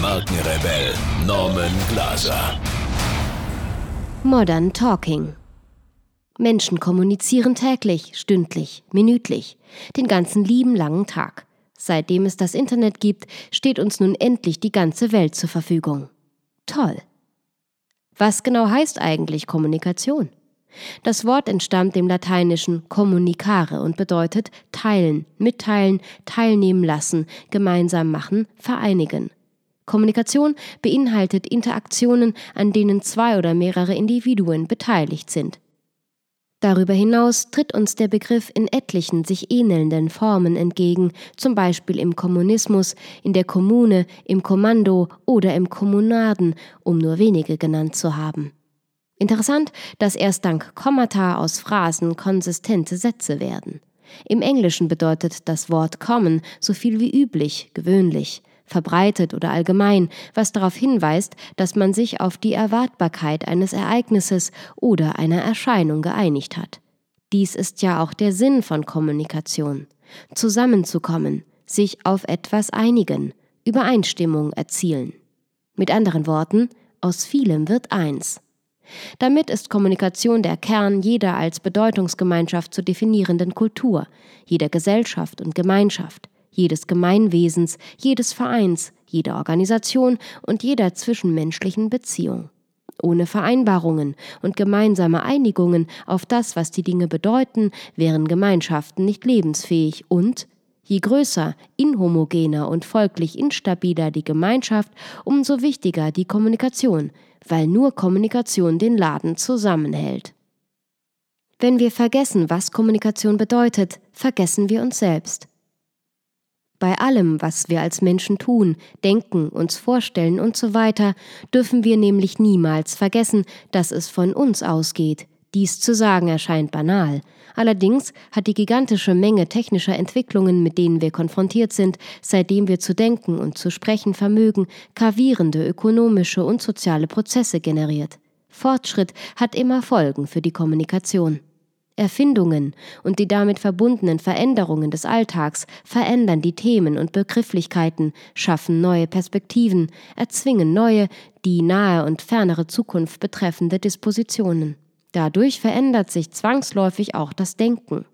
Markenrebell Norman Glaser. Modern Talking. Menschen kommunizieren täglich, stündlich, minütlich, den ganzen lieben langen Tag. Seitdem es das Internet gibt, steht uns nun endlich die ganze Welt zur Verfügung. Toll. Was genau heißt eigentlich Kommunikation? Das Wort entstammt dem lateinischen communicare und bedeutet teilen, mitteilen, teilnehmen lassen, gemeinsam machen, vereinigen. Kommunikation beinhaltet Interaktionen, an denen zwei oder mehrere Individuen beteiligt sind. Darüber hinaus tritt uns der Begriff in etlichen sich ähnelnden Formen entgegen, zum Beispiel im Kommunismus, in der Kommune, im Kommando oder im Kommunaden, um nur wenige genannt zu haben. Interessant, dass erst dank Kommata aus Phrasen konsistente Sätze werden. Im Englischen bedeutet das Wort common so viel wie üblich, gewöhnlich, verbreitet oder allgemein, was darauf hinweist, dass man sich auf die Erwartbarkeit eines Ereignisses oder einer Erscheinung geeinigt hat. Dies ist ja auch der Sinn von Kommunikation. Zusammenzukommen, sich auf etwas einigen, Übereinstimmung erzielen. Mit anderen Worten, aus vielem wird eins. Damit ist Kommunikation der Kern jeder als Bedeutungsgemeinschaft zu definierenden Kultur, jeder Gesellschaft und Gemeinschaft, jedes Gemeinwesens, jedes Vereins, jeder Organisation und jeder zwischenmenschlichen Beziehung. Ohne Vereinbarungen und gemeinsame Einigungen auf das, was die Dinge bedeuten, wären Gemeinschaften nicht lebensfähig und Je größer, inhomogener und folglich instabiler die Gemeinschaft, umso wichtiger die Kommunikation, weil nur Kommunikation den Laden zusammenhält. Wenn wir vergessen, was Kommunikation bedeutet, vergessen wir uns selbst. Bei allem, was wir als Menschen tun, denken, uns vorstellen und so weiter, dürfen wir nämlich niemals vergessen, dass es von uns ausgeht. Dies zu sagen erscheint banal. Allerdings hat die gigantische Menge technischer Entwicklungen, mit denen wir konfrontiert sind, seitdem wir zu denken und zu sprechen vermögen, gravierende ökonomische und soziale Prozesse generiert. Fortschritt hat immer Folgen für die Kommunikation. Erfindungen und die damit verbundenen Veränderungen des Alltags verändern die Themen und Begrifflichkeiten, schaffen neue Perspektiven, erzwingen neue, die nahe und fernere Zukunft betreffende Dispositionen. Dadurch verändert sich zwangsläufig auch das Denken.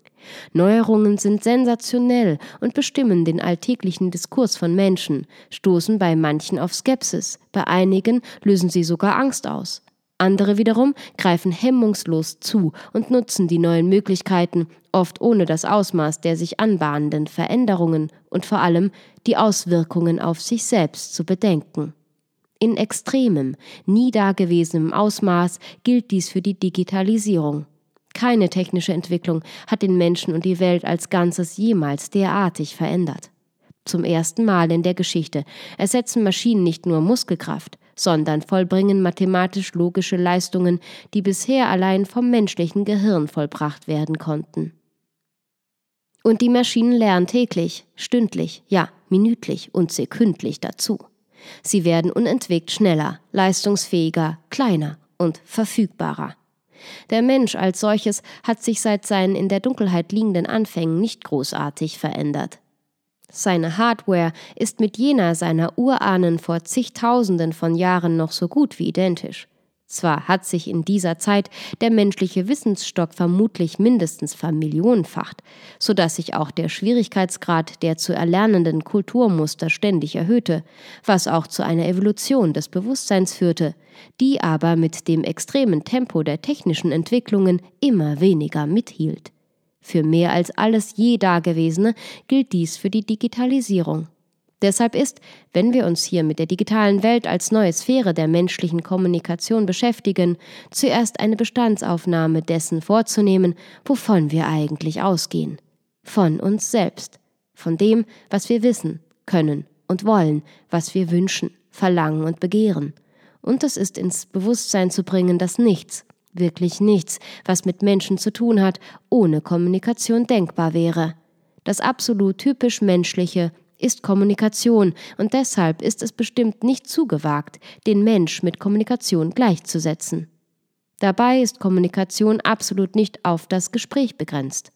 Neuerungen sind sensationell und bestimmen den alltäglichen Diskurs von Menschen, stoßen bei manchen auf Skepsis, bei einigen lösen sie sogar Angst aus. Andere wiederum greifen hemmungslos zu und nutzen die neuen Möglichkeiten, oft ohne das Ausmaß der sich anbahnenden Veränderungen und vor allem die Auswirkungen auf sich selbst zu bedenken. In extremem, nie dagewesenem Ausmaß gilt dies für die Digitalisierung. Keine technische Entwicklung hat den Menschen und die Welt als Ganzes jemals derartig verändert. Zum ersten Mal in der Geschichte ersetzen Maschinen nicht nur Muskelkraft, sondern vollbringen mathematisch logische Leistungen, die bisher allein vom menschlichen Gehirn vollbracht werden konnten. Und die Maschinen lernen täglich, stündlich, ja, minütlich und sekündlich dazu. Sie werden unentwegt schneller, leistungsfähiger, kleiner und verfügbarer. Der Mensch als solches hat sich seit seinen in der Dunkelheit liegenden Anfängen nicht großartig verändert. Seine Hardware ist mit jener seiner Urahnen vor zigtausenden von Jahren noch so gut wie identisch. Zwar hat sich in dieser Zeit der menschliche Wissensstock vermutlich mindestens vermillionenfacht, so dass sich auch der Schwierigkeitsgrad der zu erlernenden Kulturmuster ständig erhöhte, was auch zu einer Evolution des Bewusstseins führte, die aber mit dem extremen Tempo der technischen Entwicklungen immer weniger mithielt. Für mehr als alles je Dagewesene gilt dies für die Digitalisierung. Deshalb ist, wenn wir uns hier mit der digitalen Welt als neue Sphäre der menschlichen Kommunikation beschäftigen, zuerst eine Bestandsaufnahme dessen vorzunehmen, wovon wir eigentlich ausgehen. Von uns selbst, von dem, was wir wissen, können und wollen, was wir wünschen, verlangen und begehren. Und es ist ins Bewusstsein zu bringen, dass nichts, wirklich nichts, was mit Menschen zu tun hat, ohne Kommunikation denkbar wäre. Das absolut typisch Menschliche ist Kommunikation, und deshalb ist es bestimmt nicht zugewagt, den Mensch mit Kommunikation gleichzusetzen. Dabei ist Kommunikation absolut nicht auf das Gespräch begrenzt.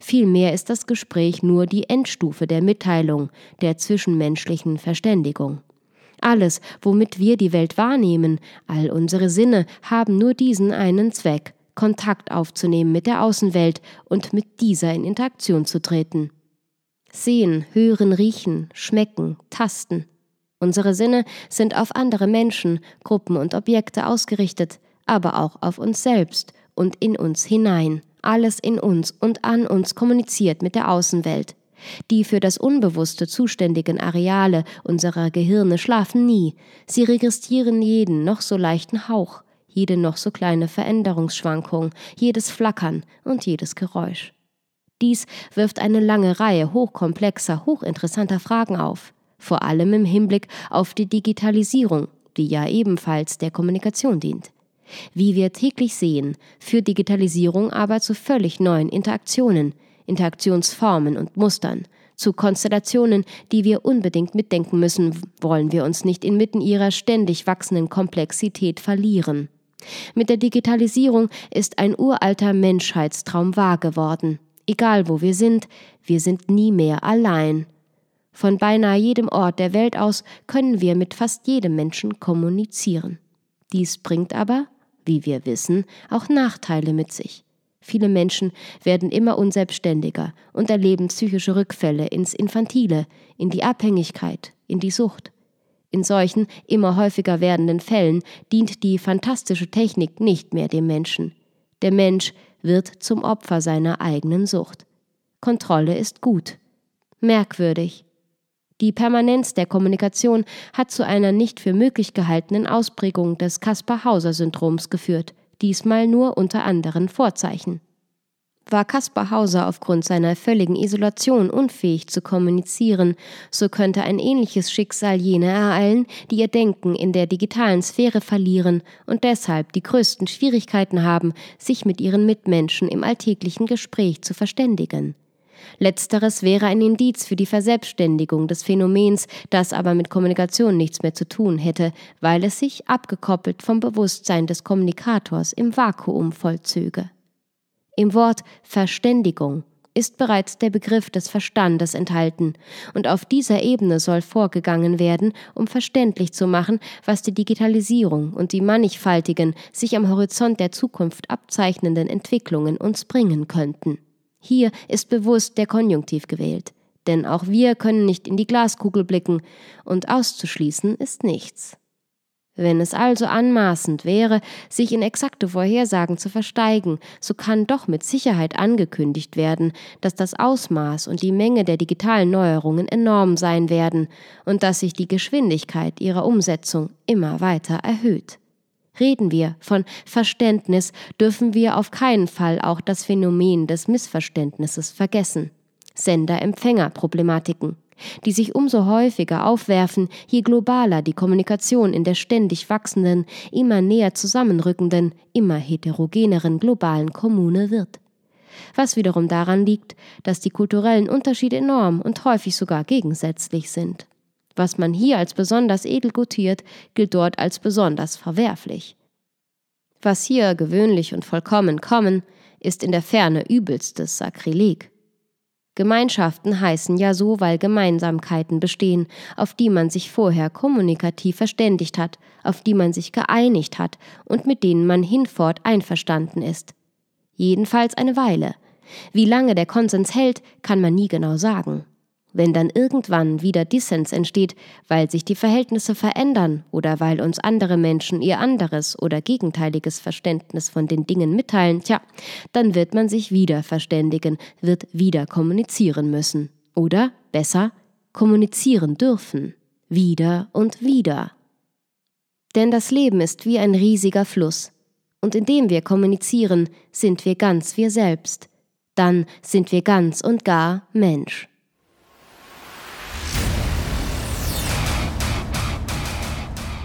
Vielmehr ist das Gespräch nur die Endstufe der Mitteilung, der zwischenmenschlichen Verständigung. Alles, womit wir die Welt wahrnehmen, all unsere Sinne haben nur diesen einen Zweck, Kontakt aufzunehmen mit der Außenwelt und mit dieser in Interaktion zu treten. Sehen, hören, riechen, schmecken, tasten. Unsere Sinne sind auf andere Menschen, Gruppen und Objekte ausgerichtet, aber auch auf uns selbst und in uns hinein. Alles in uns und an uns kommuniziert mit der Außenwelt. Die für das Unbewusste zuständigen Areale unserer Gehirne schlafen nie. Sie registrieren jeden noch so leichten Hauch, jede noch so kleine Veränderungsschwankung, jedes Flackern und jedes Geräusch. Dies wirft eine lange Reihe hochkomplexer, hochinteressanter Fragen auf, vor allem im Hinblick auf die Digitalisierung, die ja ebenfalls der Kommunikation dient. Wie wir täglich sehen, führt Digitalisierung aber zu völlig neuen Interaktionen, Interaktionsformen und Mustern, zu Konstellationen, die wir unbedingt mitdenken müssen, wollen wir uns nicht inmitten ihrer ständig wachsenden Komplexität verlieren. Mit der Digitalisierung ist ein uralter Menschheitstraum wahr geworden. Egal wo wir sind, wir sind nie mehr allein. Von beinahe jedem Ort der Welt aus können wir mit fast jedem Menschen kommunizieren. Dies bringt aber wie wir wissen, auch Nachteile mit sich. Viele Menschen werden immer unselbstständiger und erleben psychische Rückfälle ins Infantile, in die Abhängigkeit, in die Sucht. In solchen immer häufiger werdenden Fällen dient die fantastische Technik nicht mehr dem Menschen. Der Mensch wird zum Opfer seiner eigenen Sucht. Kontrolle ist gut. Merkwürdig, die Permanenz der Kommunikation hat zu einer nicht für möglich gehaltenen Ausprägung des Kaspar-Hauser-Syndroms geführt, diesmal nur unter anderen Vorzeichen. War Kaspar Hauser aufgrund seiner völligen Isolation unfähig zu kommunizieren, so könnte ein ähnliches Schicksal jene ereilen, die ihr Denken in der digitalen Sphäre verlieren und deshalb die größten Schwierigkeiten haben, sich mit ihren Mitmenschen im alltäglichen Gespräch zu verständigen. Letzteres wäre ein Indiz für die Verselbstständigung des Phänomens, das aber mit Kommunikation nichts mehr zu tun hätte, weil es sich, abgekoppelt vom Bewusstsein des Kommunikators, im Vakuum vollzöge. Im Wort Verständigung ist bereits der Begriff des Verstandes enthalten, und auf dieser Ebene soll vorgegangen werden, um verständlich zu machen, was die Digitalisierung und die mannigfaltigen, sich am Horizont der Zukunft abzeichnenden Entwicklungen uns bringen könnten. Hier ist bewusst der Konjunktiv gewählt, denn auch wir können nicht in die Glaskugel blicken, und auszuschließen ist nichts. Wenn es also anmaßend wäre, sich in exakte Vorhersagen zu versteigen, so kann doch mit Sicherheit angekündigt werden, dass das Ausmaß und die Menge der digitalen Neuerungen enorm sein werden und dass sich die Geschwindigkeit ihrer Umsetzung immer weiter erhöht. Reden wir von Verständnis, dürfen wir auf keinen Fall auch das Phänomen des Missverständnisses vergessen. Sender-Empfänger-Problematiken, die sich umso häufiger aufwerfen, je globaler die Kommunikation in der ständig wachsenden, immer näher zusammenrückenden, immer heterogeneren globalen Kommune wird. Was wiederum daran liegt, dass die kulturellen Unterschiede enorm und häufig sogar gegensätzlich sind. Was man hier als besonders edel gutiert, gilt dort als besonders verwerflich. Was hier gewöhnlich und vollkommen kommen, ist in der Ferne übelstes Sakrileg. Gemeinschaften heißen ja so, weil Gemeinsamkeiten bestehen, auf die man sich vorher kommunikativ verständigt hat, auf die man sich geeinigt hat und mit denen man hinfort einverstanden ist. Jedenfalls eine Weile. Wie lange der Konsens hält, kann man nie genau sagen. Wenn dann irgendwann wieder Dissens entsteht, weil sich die Verhältnisse verändern oder weil uns andere Menschen ihr anderes oder gegenteiliges Verständnis von den Dingen mitteilen, tja, dann wird man sich wieder verständigen, wird wieder kommunizieren müssen. Oder, besser, kommunizieren dürfen. Wieder und wieder. Denn das Leben ist wie ein riesiger Fluss. Und indem wir kommunizieren, sind wir ganz wir selbst. Dann sind wir ganz und gar Mensch.